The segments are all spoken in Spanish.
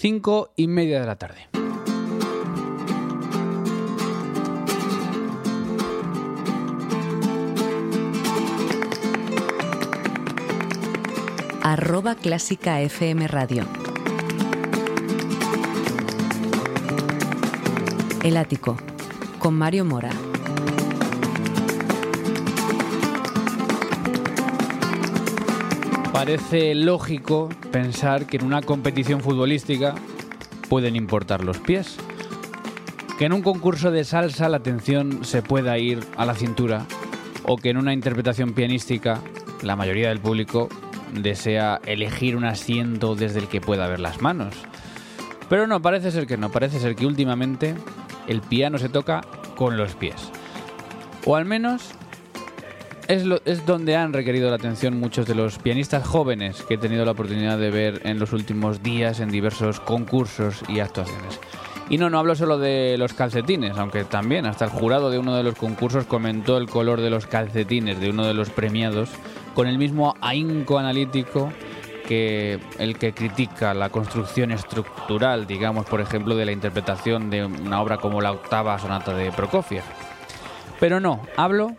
cinco y media de la tarde. arroba clásica FM Radio. El ático, con Mario Mora. Parece lógico pensar que en una competición futbolística pueden importar los pies. Que en un concurso de salsa la atención se pueda ir a la cintura o que en una interpretación pianística la mayoría del público desea elegir un asiento desde el que pueda ver las manos. Pero no, parece ser que no, parece ser que últimamente el piano se toca con los pies. O al menos es, es donde han requerido la atención muchos de los pianistas jóvenes que he tenido la oportunidad de ver en los últimos días en diversos concursos y actuaciones. Y no, no hablo solo de los calcetines, aunque también hasta el jurado de uno de los concursos comentó el color de los calcetines de uno de los premiados con el mismo ahínco analítico que el que critica la construcción estructural, digamos, por ejemplo, de la interpretación de una obra como la octava sonata de Prokofiev. Pero no, hablo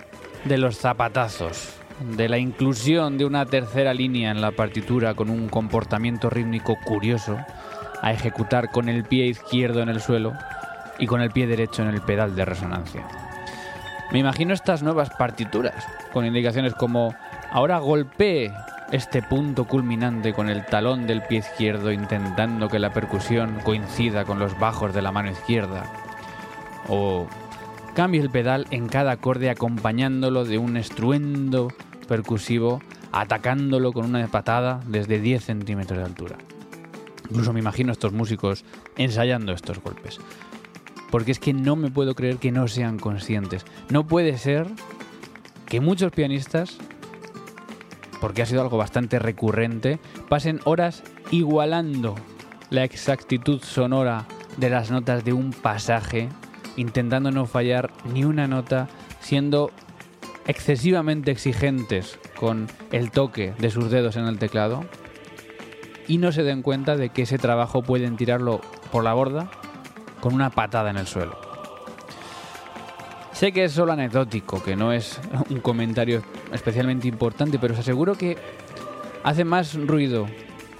de los zapatazos, de la inclusión de una tercera línea en la partitura con un comportamiento rítmico curioso, a ejecutar con el pie izquierdo en el suelo y con el pie derecho en el pedal de resonancia. Me imagino estas nuevas partituras, con indicaciones como Ahora golpee este punto culminante con el talón del pie izquierdo intentando que la percusión coincida con los bajos de la mano izquierda. O cambie el pedal en cada acorde acompañándolo de un estruendo percusivo, atacándolo con una patada desde 10 centímetros de altura. Incluso me imagino a estos músicos ensayando estos golpes. Porque es que no me puedo creer que no sean conscientes. No puede ser que muchos pianistas porque ha sido algo bastante recurrente, pasen horas igualando la exactitud sonora de las notas de un pasaje, intentando no fallar ni una nota, siendo excesivamente exigentes con el toque de sus dedos en el teclado, y no se den cuenta de que ese trabajo pueden tirarlo por la borda con una patada en el suelo. Sé que es solo anecdótico, que no es un comentario especialmente importante, pero os aseguro que hace más ruido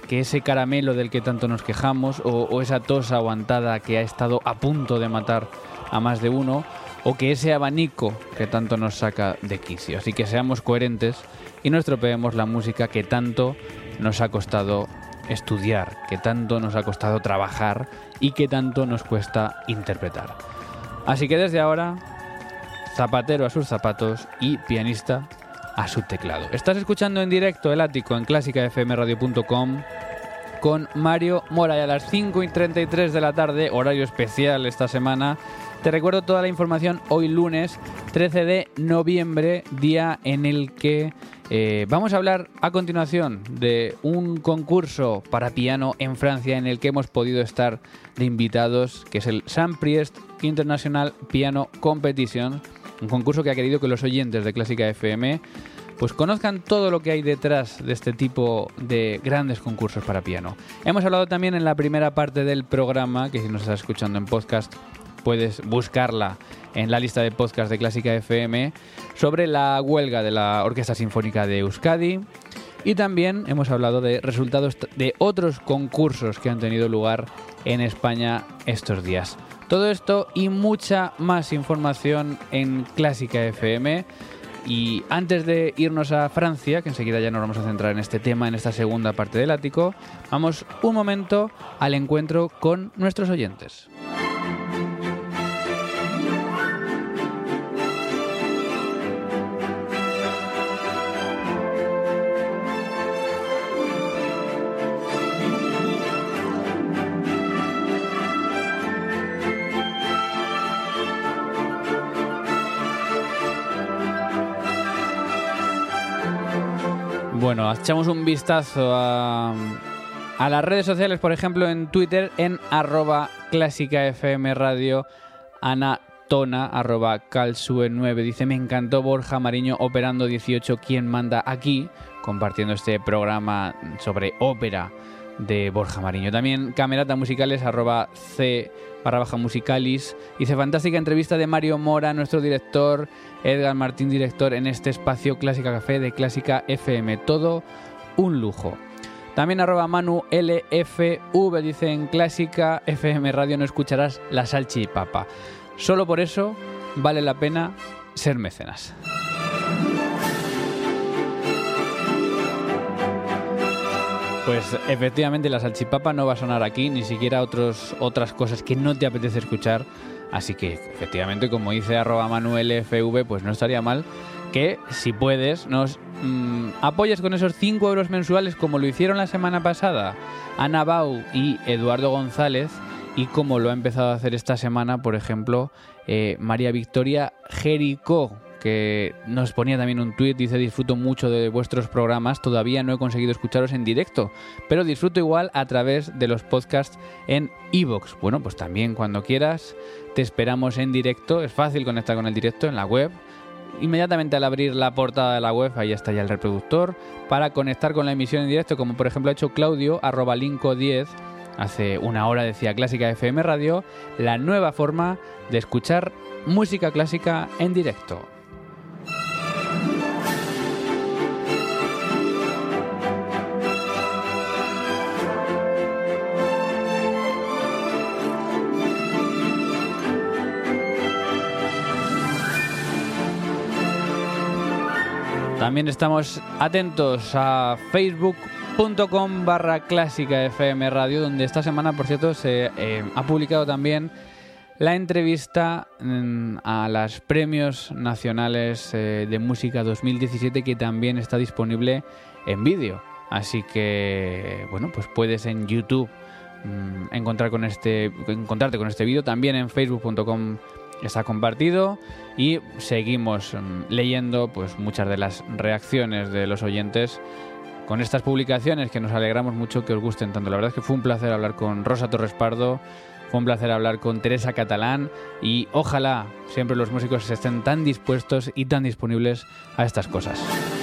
que ese caramelo del que tanto nos quejamos o, esa tos aguantada que ha estado a punto de matar a más de uno o que ese abanico que tanto nos saca de quicio. Así que seamos coherentes y no estropeemos la música que tanto nos ha costado estudiar, que tanto nos ha costado trabajar y que tanto nos cuesta interpretar. Así que desde ahora zapatero a sus zapatos y pianista a su teclado. Estás escuchando en directo el ático en clásicafmradio.com con Mario Mora y a las 5 y 33 de la tarde, horario especial esta semana. Te recuerdo toda la información hoy lunes 13 de noviembre, día en el que eh, vamos a hablar a continuación de un concurso para piano en Francia en el que hemos podido estar de invitados, que es el Saint Priest International Piano Competition un concurso que ha querido que los oyentes de Clásica FM pues conozcan todo lo que hay detrás de este tipo de grandes concursos para piano. Hemos hablado también en la primera parte del programa, que si nos estás escuchando en podcast puedes buscarla en la lista de podcast de Clásica FM, sobre la huelga de la Orquesta Sinfónica de Euskadi. Y también hemos hablado de resultados de otros concursos que han tenido lugar en España estos días. Todo esto y mucha más información en Clásica FM. Y antes de irnos a Francia, que enseguida ya nos vamos a centrar en este tema, en esta segunda parte del ático, vamos un momento al encuentro con nuestros oyentes. Bueno, echamos un vistazo a, las redes sociales, por ejemplo, en Twitter, en arroba clásica FM Radio, Ana Tona, arroba calsue9, dice, me encantó Borja Mariño operando 18, quien manda aquí, compartiendo este programa sobre ópera de Borja Mariño. También Camerata Musicales, arroba C barra baja musicalis. Hice fantástica entrevista de Mario Mora, nuestro director, Edgar Martín, director en este espacio Clásica Café de Clásica FM. Todo un lujo. También arroba Manu LFV dice en Clásica FM Radio no escucharás la salchipapa. Solo por eso vale la pena ser mecenas. Pues efectivamente la salchipapa no va a sonar aquí, ni siquiera otros, otras cosas que no te apetece escuchar. Así que efectivamente, como dice arroba manuelfv, pues no estaría mal que si puedes nos mm, apoyes con esos 5 euros mensuales como lo hicieron la semana pasada Ana Bau y Eduardo González y como lo ha empezado a hacer esta semana, por ejemplo, eh, María Victoria Jericó, que nos ponía también un tuit, dice disfruto mucho de vuestros programas, todavía no he conseguido escucharos en directo, pero disfruto igual a través de los podcasts en iVoox. Bueno, pues también cuando quieras te esperamos en directo, es fácil conectar con el directo en la web. Inmediatamente al abrir la portada de la web, ahí está ya el reproductor, para conectar con la emisión en directo, como por ejemplo ha hecho Claudio, arroba linko 10, hace una hora decía Clásica FM Radio, la nueva forma de escuchar música clásica en directo. También estamos atentos a facebook.com barra clásica FM Radio, donde esta semana, por cierto, se eh, ha publicado también la entrevista mm, a los premios nacionales eh, de música 2017 que también está disponible en vídeo. Así que, bueno, pues puedes en YouTube mm, encontrar con este, encontrarte con este vídeo, también en facebook.com está compartido y seguimos mm, leyendo pues muchas de las reacciones de los oyentes con estas publicaciones que nos alegramos mucho que os gusten tanto. La verdad es que fue un placer hablar con Rosa Torres Pardo, fue un placer hablar con Teresa Catalán y ojalá siempre los músicos estén tan dispuestos y tan disponibles a estas cosas.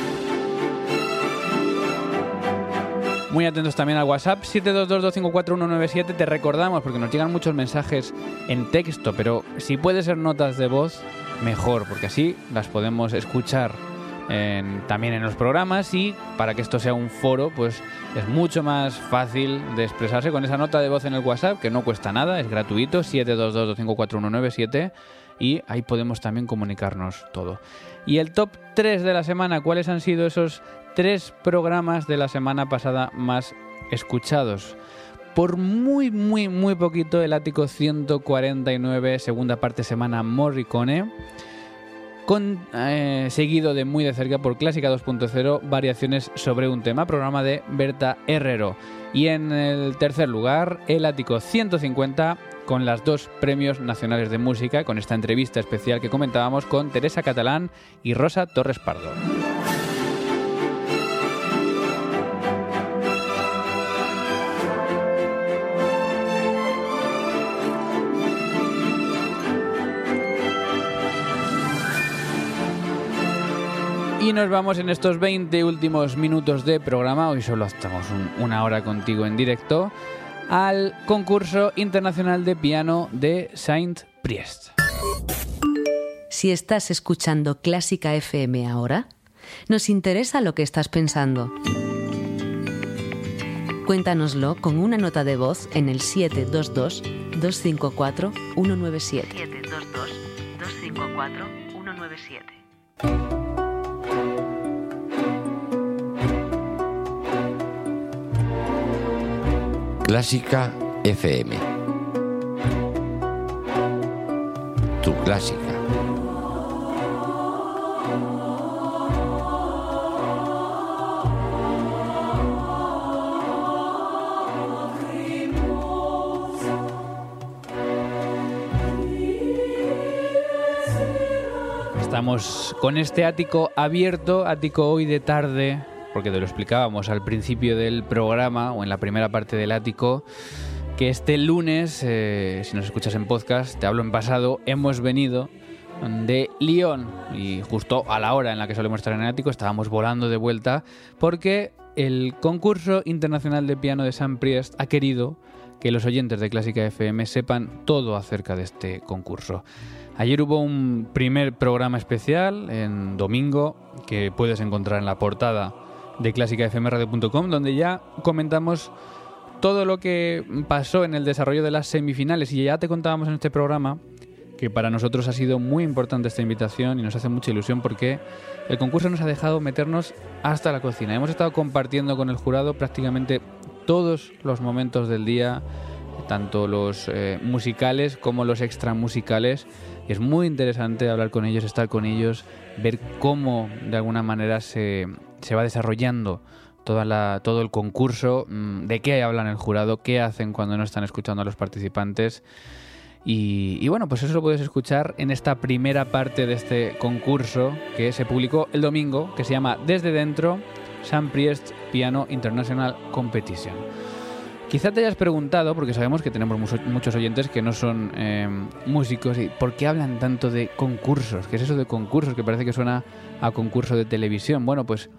Muy atentos también al WhatsApp 722254197. Te recordamos, porque nos llegan muchos mensajes en texto, pero si puede ser notas de voz, mejor, porque así las podemos escuchar también en los programas y para que esto sea un foro, pues es mucho más fácil de expresarse con esa nota de voz en el WhatsApp, que no cuesta nada, es gratuito, 722254197 y ahí podemos también comunicarnos todo. Y el top 3 de la semana, ¿cuáles han sido esos tres programas de la semana pasada más escuchados. Por muy, muy, muy poquito, el ático 149, segunda parte semana Morricone. Con, eh, seguido de muy de cerca por Clásica 2.0, variaciones sobre un tema, programa de Berta Herrero. Y en el tercer lugar, el ático 150, con las dos premios nacionales de música, con esta entrevista especial que comentábamos con Teresa Catalán y Rosa Torres Pardo. Y nos vamos en estos 20 últimos minutos de programa, hoy solo estamos una hora contigo en directo, al concurso internacional de piano de Saint Priest. Si estás escuchando Clásica FM ahora, nos interesa lo que estás pensando. Cuéntanoslo con una nota de voz en el 722-254-197. 722-254-197. Clásica FM. Tu clásica. Estamos con este ático abierto, ático hoy de tarde, porque te lo explicábamos al principio del programa o en la primera parte del ático, que este lunes, eh, si nos escuchas en podcast, te hablo en pasado, hemos venido de Lyon y justo a la hora en la que solemos estar en el ático estábamos volando de vuelta porque el concurso internacional de piano de San Priest ha querido que los oyentes de Clásica FM sepan todo acerca de este concurso. Ayer hubo un primer programa especial en domingo que puedes encontrar en la portada de clásicafmradio.com donde ya comentamos todo lo que pasó en el desarrollo de las semifinales y ya te contábamos en este programa que para nosotros ha sido muy importante esta invitación y nos hace mucha ilusión porque el concurso nos ha dejado meternos hasta la cocina. Hemos estado compartiendo con el jurado prácticamente todos los momentos del día, tanto los eh, musicales como los extramusicales. Y es muy interesante hablar con ellos, estar con ellos, ver cómo de alguna manera se, se va desarrollando toda la, todo el concurso, mm, de qué hablan el jurado, qué hacen cuando no están escuchando a los participantes. Y, bueno, pues eso lo puedes escuchar en esta primera parte de este concurso que se publicó el domingo, que se llama Desde Dentro, San Priest Piano International Competition. Quizá te hayas preguntado, porque sabemos que tenemos muchos oyentes que no son em, músicos, ¿por qué hablan tanto de concursos? ¿Qué es eso de concursos? Que parece que suena a concurso de televisión. Bueno, pues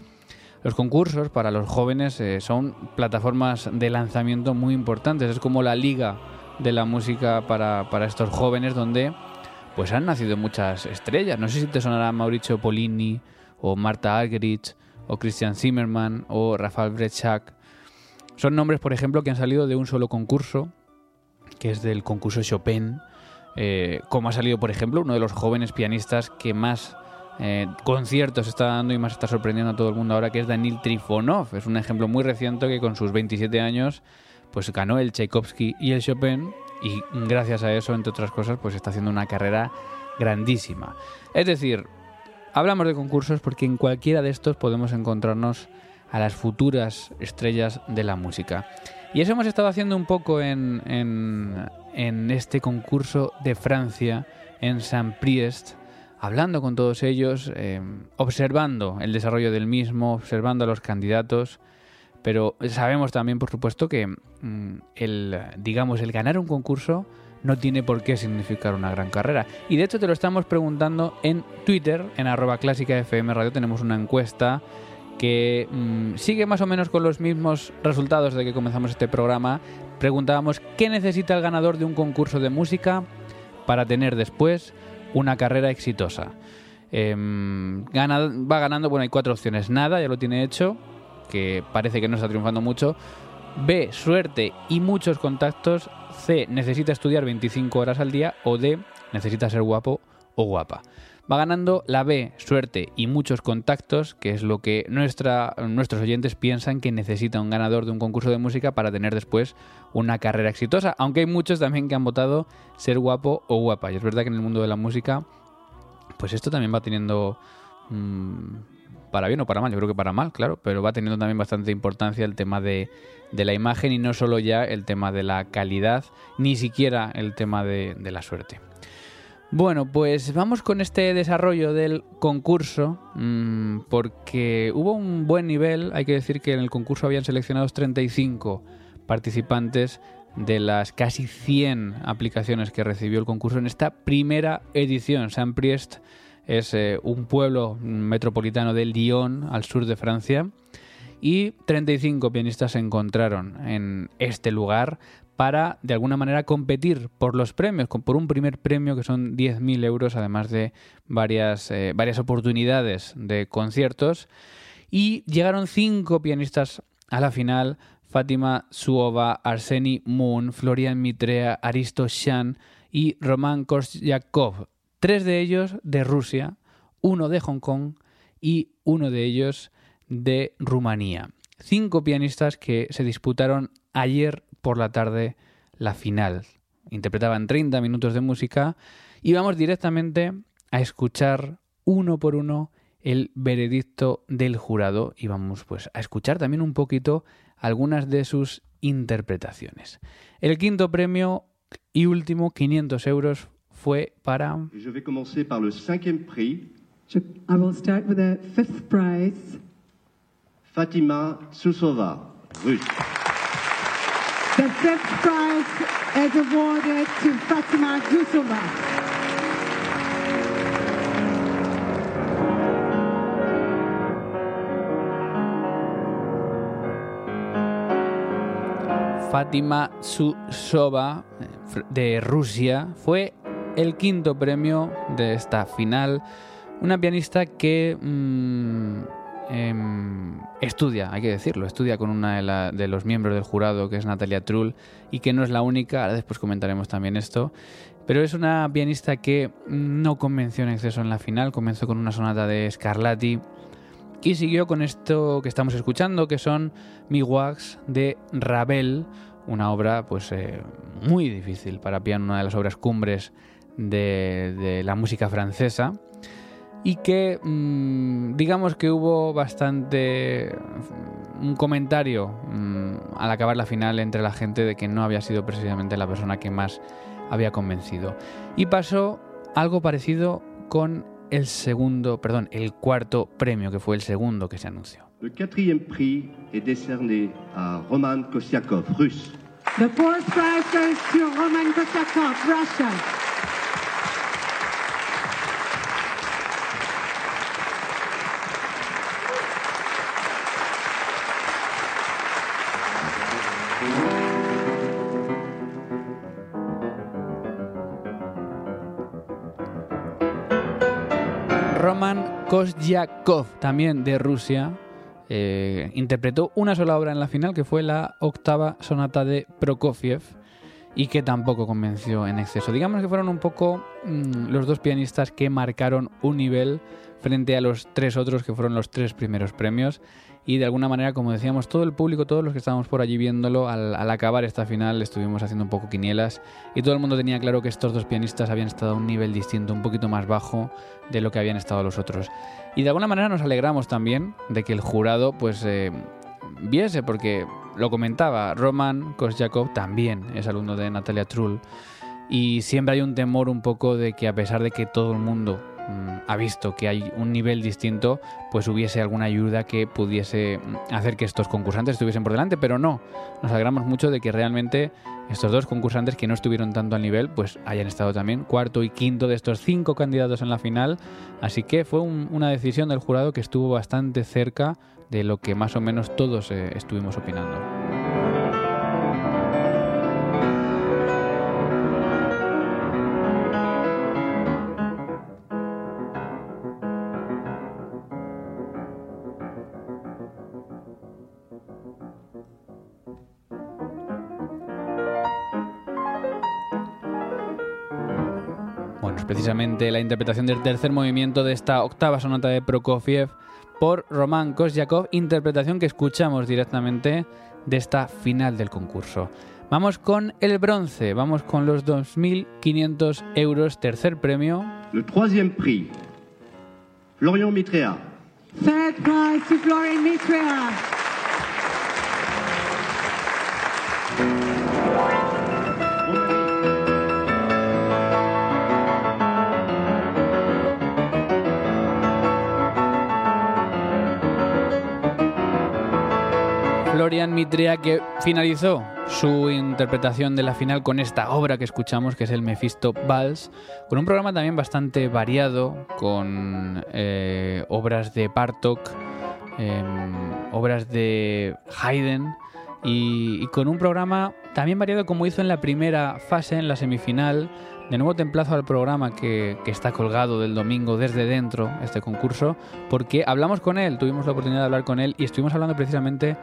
los concursos para los jóvenes eh, son plataformas de lanzamiento muy importantes. Es como la liga de la música para, para estos jóvenes donde pues han nacido muchas estrellas. No sé si te sonará Mauricio Polini o Marta Argerich o Christian Zimmerman o Rafael Brechak. Son nombres, por ejemplo, que han salido de un solo concurso, que es del concurso Chopin, eh, como ha salido, por ejemplo, uno de los jóvenes pianistas que más eh, conciertos está dando y más está sorprendiendo a todo el mundo ahora, que es Danil Trifonov. Es un ejemplo muy reciente que con sus 27 años pues ganó el Tchaikovsky y el Chopin y gracias a eso, entre otras cosas, pues está haciendo una carrera grandísima. Es decir, hablamos de concursos porque en cualquiera de estos podemos encontrarnos a las futuras estrellas de la música. Y eso hemos estado haciendo un poco en, en, este concurso de Francia, en Saint-Priest, hablando con todos ellos, eh, observando el desarrollo del mismo, observando a los candidatos pero sabemos también, por supuesto, que mm, el, digamos, el ganar un concurso no tiene por qué significar una gran carrera. Y de hecho te lo estamos preguntando en Twitter, en arroba clásica FM Radio, tenemos una encuesta que mm, sigue más o menos con los mismos resultados de que comenzamos este programa. Preguntábamos qué necesita el ganador de un concurso de música para tener después una carrera exitosa. Em, va ganando, bueno, hay cuatro opciones. Nada, ya lo tiene hecho que parece que no está triunfando mucho. B, suerte y muchos contactos. C, necesita estudiar 25 horas al día. O D, necesita ser guapo o guapa. Va ganando la B, suerte y muchos contactos, que es lo que nuestros oyentes piensan que necesita un ganador de un concurso de música para tener después una carrera exitosa. Aunque hay muchos también que han votado ser guapo o guapa. Y es verdad que en el mundo de la música, pues esto también va teniendo... Mm, para bien o para mal, yo creo que para mal, claro, pero va teniendo también bastante importancia el tema de, la imagen y no solo ya el tema de la calidad, ni siquiera el tema de, la suerte. Bueno, pues vamos con este desarrollo del concurso, mm, porque hubo un buen nivel, hay que decir que en el concurso habían seleccionado 35 participantes de las casi 100 aplicaciones que recibió el concurso en esta primera edición. Saint Priest es eh, un pueblo metropolitano de Lyon, al sur de Francia, y 35 pianistas se encontraron en este lugar para de alguna manera competir por los premios, por un primer premio que son 10.000 euros, además de varias, eh, varias oportunidades de conciertos. Y llegaron cinco pianistas a la final, Fátima Suova, Arseny Moon, Florian Mitrea, Aristo Shan y Roman Korsyakov tres de ellos de Rusia, uno de Hong Kong y uno de ellos de Rumanía. Cinco pianistas que se disputaron ayer por la tarde la final. Interpretaban 30 minutos de música y vamos directamente a escuchar uno por uno el veredicto del jurado y vamos pues a escuchar también un poquito algunas de sus interpretaciones. El quinto premio y último, 500 euros, fue para... Je vais commencer par le cinquième prix. Je, I will start with the fifth prize. Fatima Tsousova, russe. The fifth prize is awarded to Fatima Kusuma. Fátima Susova eh, de Rusia fue el quinto premio de esta final. Una pianista que mm, em, estudia, hay que decirlo, estudia con una de, los miembros del jurado, que es Natalia Trull, y que no es la única, ahora después comentaremos también esto, pero es una pianista que no convenció en exceso en la final, comenzó con una sonata de Scarlatti y siguió con esto que estamos escuchando, que son Miwax de Ravel, una obra pues eh, muy difícil para piano, una de las obras cumbres de la música francesa y que mm, digamos que hubo bastante mm, un comentario mm, al acabar la final entre la gente de que no había sido precisamente la persona que más había convencido. Y pasó algo parecido con el segundo, perdón, el cuarto premio, que fue el segundo que se anunció. Le quatrième prix est décerné à Roman Kosyakov, russe. The fourth prize goes to Roman Kosyakov, Russia. Roman Kosyakov, también de Rusia, eh, interpretó una sola obra en la final, que fue la octava sonata de Prokofiev, y que tampoco convenció en exceso. Digamos que fueron un poco mm, los dos pianistas que marcaron un nivel frente a los tres otros que fueron los tres primeros premios. Y de alguna manera, como decíamos, todo el público, todos los que estábamos por allí viéndolo, al, acabar esta final estuvimos haciendo un poco quinielas y todo el mundo tenía claro que estos dos pianistas habían estado a un nivel distinto, un poquito más bajo de lo que habían estado los otros. Y de alguna manera nos alegramos también de que el jurado pues eh, viese, porque lo comentaba, Roman Kosyakov también es alumno de Natalia Trull y siempre hay un temor un poco de que a pesar de que todo el mundo ha visto que hay un nivel distinto, pues hubiese alguna ayuda que pudiese mm, hacer que estos concursantes estuviesen por delante, pero no. Nos alegramos mucho de que realmente estos dos concursantes que no estuvieron tanto al nivel, pues hayan estado también cuarto y quinto de estos cinco candidatos en la final. Así que fue un- una decisión del jurado que estuvo bastante cerca de lo que más o menos todos eh, estuvimos opinando. Precisamente la interpretación del tercer movimiento de esta octava sonata de Prokofiev por Roman Kosyakov, interpretación que escuchamos directamente de esta final del concurso. Vamos con el bronce, vamos con los 2.500 euros, tercer premio. Le troisième prix, Florian Mitrea. Third prize to Florian Mitrea. Florian Mitrea que finalizó su interpretación de la final con esta obra que escuchamos que es el Mephisto Vals, con un programa también bastante variado, con eh, obras de Bartok, em, obras de Haydn y, y con un programa también variado como hizo en la primera fase, en la semifinal. De nuevo te emplazo al programa que, está colgado del domingo desde dentro, este concurso, porque hablamos con él, tuvimos la oportunidad de hablar con él y estuvimos hablando precisamente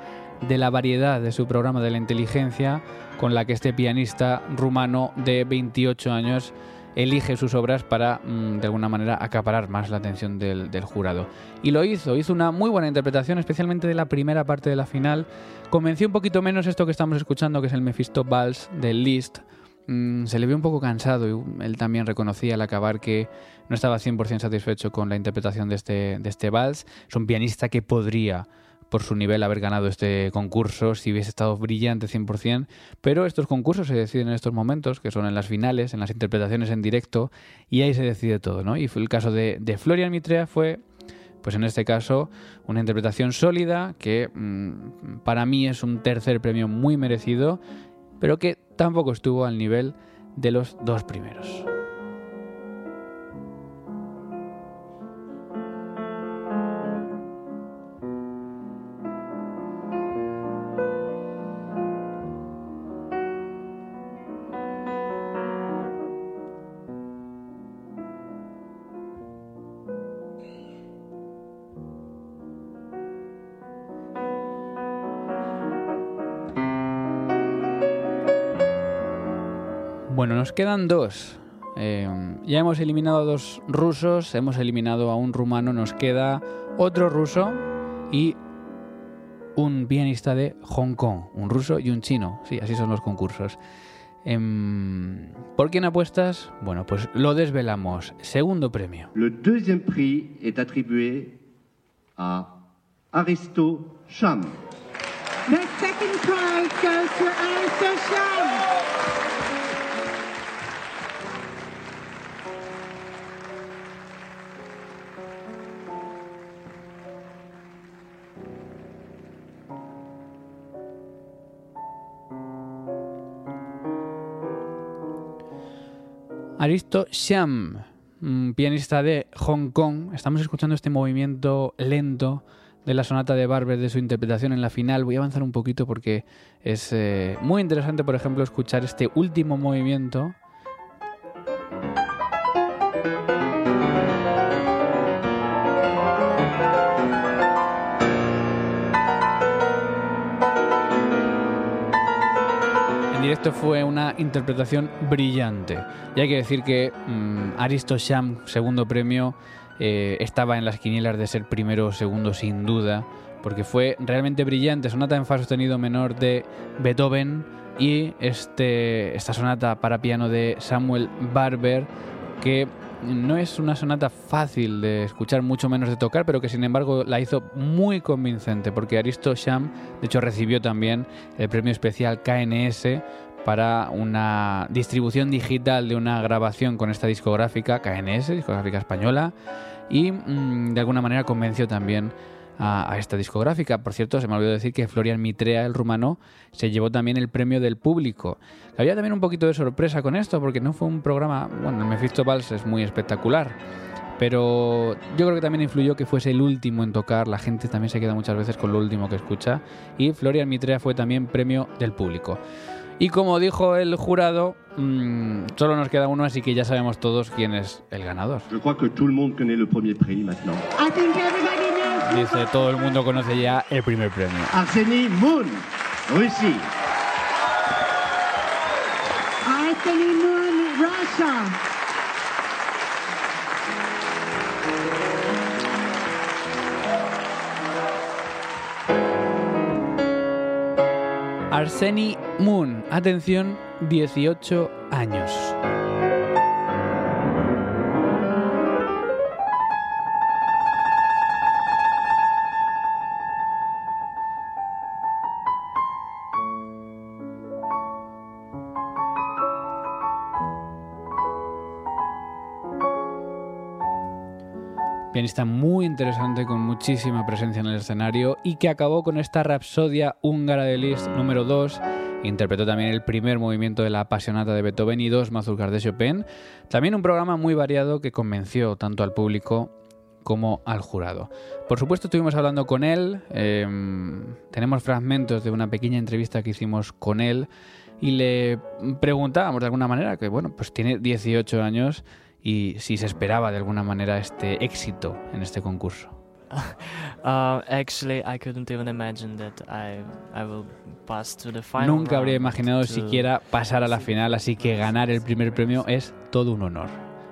de la variedad de su programa, de la inteligencia con la que este pianista rumano de 28 años elige sus obras para, mm, de alguna manera, acaparar más la atención del, jurado. Y lo hizo, hizo una muy buena interpretación, especialmente de la primera parte de la final. Convenció un poquito menos esto que estamos escuchando, que es el Mephisto Vals del Liszt. Mm, se le vio un poco cansado y él también reconocía al acabar que no estaba 100% satisfecho con la interpretación de este, de este vals. Es un pianista que podría por su nivel haber ganado este concurso si hubiese estado brillante 100%, pero estos concursos se deciden en estos momentos, que son en las finales, en las interpretaciones en directo, y ahí se decide todo, ¿no? Y fue el caso de, de Florian Mitrea fue, pues en este caso, una interpretación sólida que mm, para mí es un tercer premio muy merecido, pero que tampoco estuvo al nivel de los dos primeros. Quedan dos. Eh, ya hemos eliminado a dos rusos, hemos eliminado a un rumano, nos queda otro ruso y un pianista de Hong Kong, un ruso y un chino. Sí, así son los concursos. Em, ¿Por quién apuestas? Bueno, pues lo desvelamos. Segundo premio. Le deuxième prix est attribué à Aristo Cham. The second prize goes to Alistair Sham. Aristo Sham, pianista de Hong Kong. Estamos escuchando este movimiento lento de la sonata de Barber, de su interpretación en la final. Voy a avanzar un poquito porque es eh, muy interesante, por ejemplo, escuchar este último movimiento. Directo fue una interpretación brillante. Y hay que decir que mm, Aristo Sham, segundo premio, eh, estaba en las quinielas de ser primero o segundo sin duda, porque fue realmente brillante. Sonata en fa sostenido menor de Beethoven y este, esta sonata para piano de Samuel Barber, que no es una sonata fácil de escuchar, mucho menos de tocar, pero que sin embargo la hizo muy convincente, porque Aristo Sham, de hecho, recibió también el premio especial KNS para una distribución digital de una grabación con esta discográfica, KNS, discográfica española, y mm, de alguna manera convenció también a, a, esta discográfica. Por cierto, se me olvidó decir que Florian Mitrea, el rumano, se llevó también el premio del público. Había también un poquito de sorpresa con esto, porque no fue un programa, bueno, el Mephisto Vals es muy espectacular, pero yo creo que también influyó que fuese el último en tocar, la gente también se queda muchas veces con lo último que escucha, y Florian Mitrea fue también premio del público. Y como dijo el jurado, mmm, solo nos queda uno, así que ya sabemos todos quién es el ganador. Je crois que tout le monde connaît le premier prix maintenant. I think everybody knows. Dice, todo el mundo conoce ya el primer premio. Arseny Moon, Russie. Anthony Moon, Russia. Arseny Moon, atención, 18 años. Pianista muy interesante con muchísima presencia en el escenario y que acabó con esta Rapsodia húngara de Liszt número 2. Interpretó también el primer movimiento de la apasionata de Beethoven y dos mazurkas de Chopin. También un programa muy variado que convenció tanto al público como al jurado. Por supuesto estuvimos hablando con él, eh, tenemos fragmentos de una pequeña entrevista que hicimos con él y le preguntábamos de alguna manera que bueno, pues tiene 18 años y si se esperaba de alguna manera este éxito en este concurso. Uh, Nunca habría imaginado to- siquiera pasar a la final, así que ganar el primer premio es todo un honor.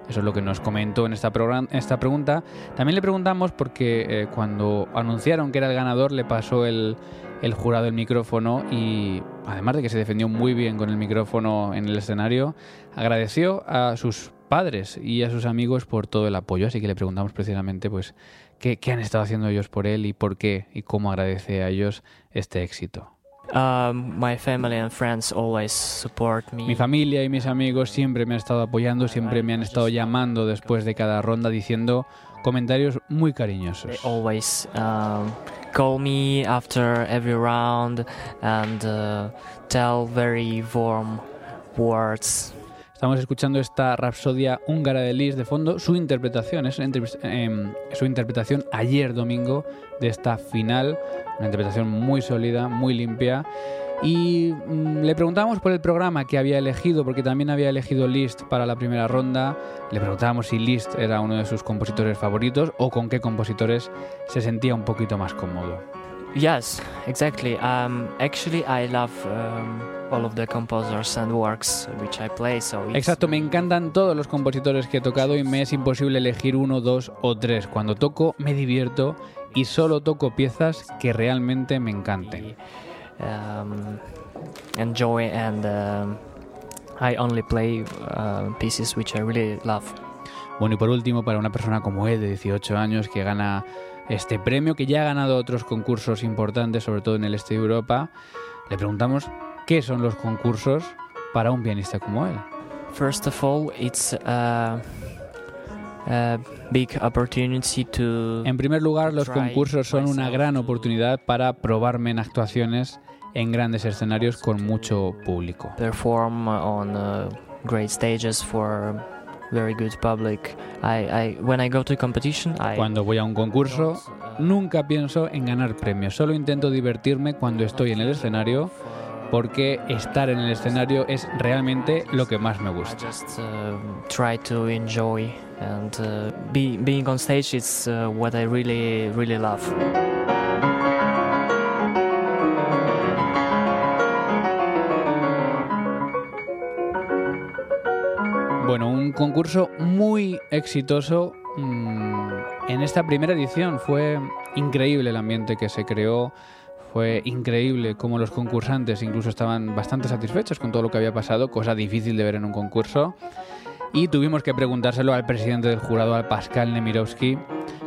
Eso es lo que nos comentó en esta, esta pregunta. También le preguntamos porque eh, cuando anunciaron que era el ganador le pasó el, el jurado el micrófono y además de que se defendió muy bien con el micrófono en el escenario, agradeció a sus padres y a sus amigos por todo el apoyo. Así que le preguntamos precisamente pues qué, qué han estado haciendo ellos por él y por qué y cómo agradece a ellos este éxito. Um, my family and friends always support me. Mi familia y mis amigos siempre me han estado apoyando, siempre me han estado llamando después de cada ronda diciendo comentarios muy They cariñosos. always um, call me after every round and uh, tell very warm words. Estamos escuchando esta rapsodia húngara de Liszt de fondo, su interpretación, es em, su interpretación ayer domingo de esta final, una interpretación muy sólida, muy limpia. Y mm, le preguntábamos por el programa que había elegido, porque también había elegido Liszt para la primera ronda. Le preguntábamos si Liszt era uno de sus compositores favoritos o con qué compositores se sentía un poquito más cómodo. Yes, exactly. Um, actually, I love um, all of the composers and works which I play. So it's Exacto, me encantan todos los compositores que he tocado y me es imposible elegir uno, dos o tres. Cuando toco me divierto y solo toco piezas que realmente me encanten. um, enjoy and um, I only play uh, pieces which I really love. Bueno, y por último, para una persona como él, de 18 años, que gana este premio, que ya ha ganado otros concursos importantes, sobre todo en el este de Europa, le preguntamos qué son los concursos para un pianista como él. First of all, it's a, a big opportunity to En primer lugar, los concursos son una gran oportunidad para probarme en actuaciones en grandes escenarios con mucho público. perform on uh, great stages for very good public. I, I when I go to competition, I Cuando voy a un concurso, nunca pienso en ganar premios, solo intento divertirme cuando estoy en el escenario porque estar en el escenario es realmente lo que más me gusta. just uh, try to enjoy and uh, be, being on stage is uh, what I really really love. Bueno, un concurso muy exitoso mm, en esta primera edición. Fue increíble el ambiente que se creó. Fue increíble cómo los concursantes incluso estaban bastante satisfechos con todo lo que había pasado, cosa difícil de ver en un concurso. Y tuvimos que preguntárselo al presidente del jurado, al Pascal Nemirovsky,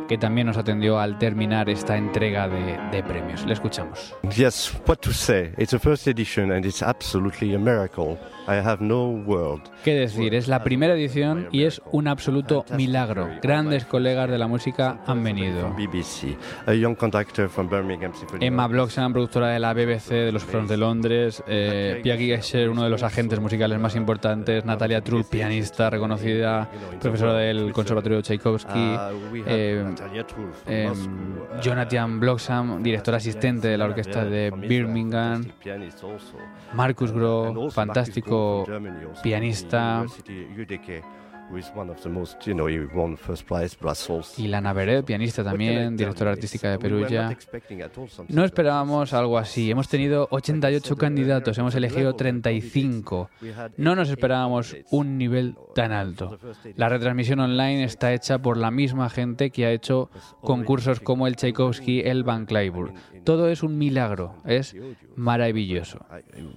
que también nos atendió al terminar esta entrega de, de premios. Le escuchamos. Yes, what to say? It's the first edition and it's absolutely a miracle. I have no word. ¿Qué decir? Es la primera edición y es un absoluto milagro. Grandes colegas de la música han venido. BBC, a young conductor from Birmingham Emma. Bloxham, productora de la BBC de los Proms de Londres, eh, Pia Gigesher, uno de los agentes musicales más importantes, Natalia Trull, pianista reconocida, profesora del Conservatorio Tchaikovsky, have eh, uh, Jonathan Bloxham, director asistente de la orquesta de Birmingham. Marcus Groh, fantástico pianista. Y Lana Beret, pianista también, directora artística de Perugia. No esperábamos algo así. Hemos tenido 88 candidatos, hemos elegido 35. No nos esperábamos un nivel tan alto. La retransmisión online está hecha por la misma gente que ha hecho concursos como el Tchaikovsky, el Van Cliburn. Todo es un milagro, es maravilloso.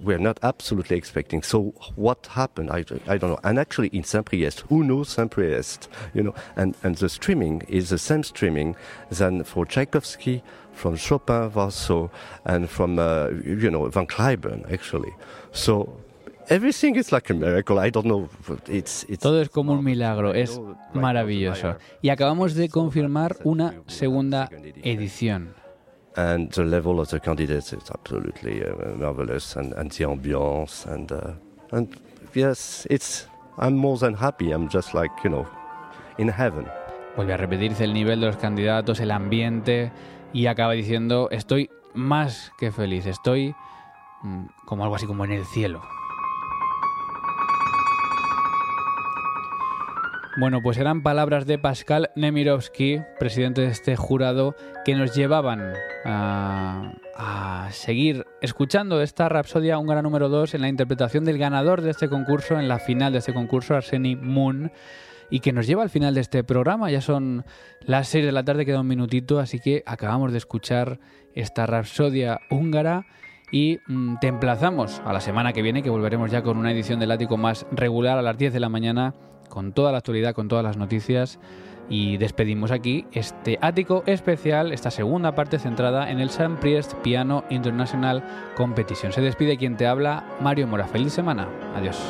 We're not absolutely expecting. So what happened? I, I don't know. And actually, in Saint-Priest, who knows Saint-Priest? You know, and and the streaming is the same streaming than for Tchaikovsky, from Chopin, Warsaw, and from uh, you know Van Cliburn actually. So. Everything is like a miracle. I don't know. It's, it's Todo es como un milagro, es maravilloso. Y acabamos de confirmar una segunda edición. and the level of the candidates is absolutely uh, marvelous, and, and the ambiance, and uh, and yes, it's. I'm more than happy. I'm just like you know, in heaven. Vuelve a repetirse el nivel de los candidatos, el ambiente y acaba diciendo, estoy más que feliz, estoy mm, como algo así como en el cielo. Bueno, pues eran palabras de Pascal Nemirovsky, presidente de este jurado, que nos llevaban a, a seguir escuchando esta Rapsodia húngara número 2 en la interpretación del ganador de este concurso, en la final de este concurso, Arseny Moon, y que nos lleva al final de este programa. Ya son las 6 de la tarde, queda un minutito, así que acabamos de escuchar esta Rapsodia húngara. Y mm, te emplazamos a la semana que viene, que volveremos ya con una edición del ático más regular a las 10 de la mañana, con toda la actualidad, con todas las noticias. Y despedimos aquí este ático especial, esta segunda parte centrada en el San Priest Piano International Competition. Se despide quien te habla, Mario Mora. Feliz semana. Adiós.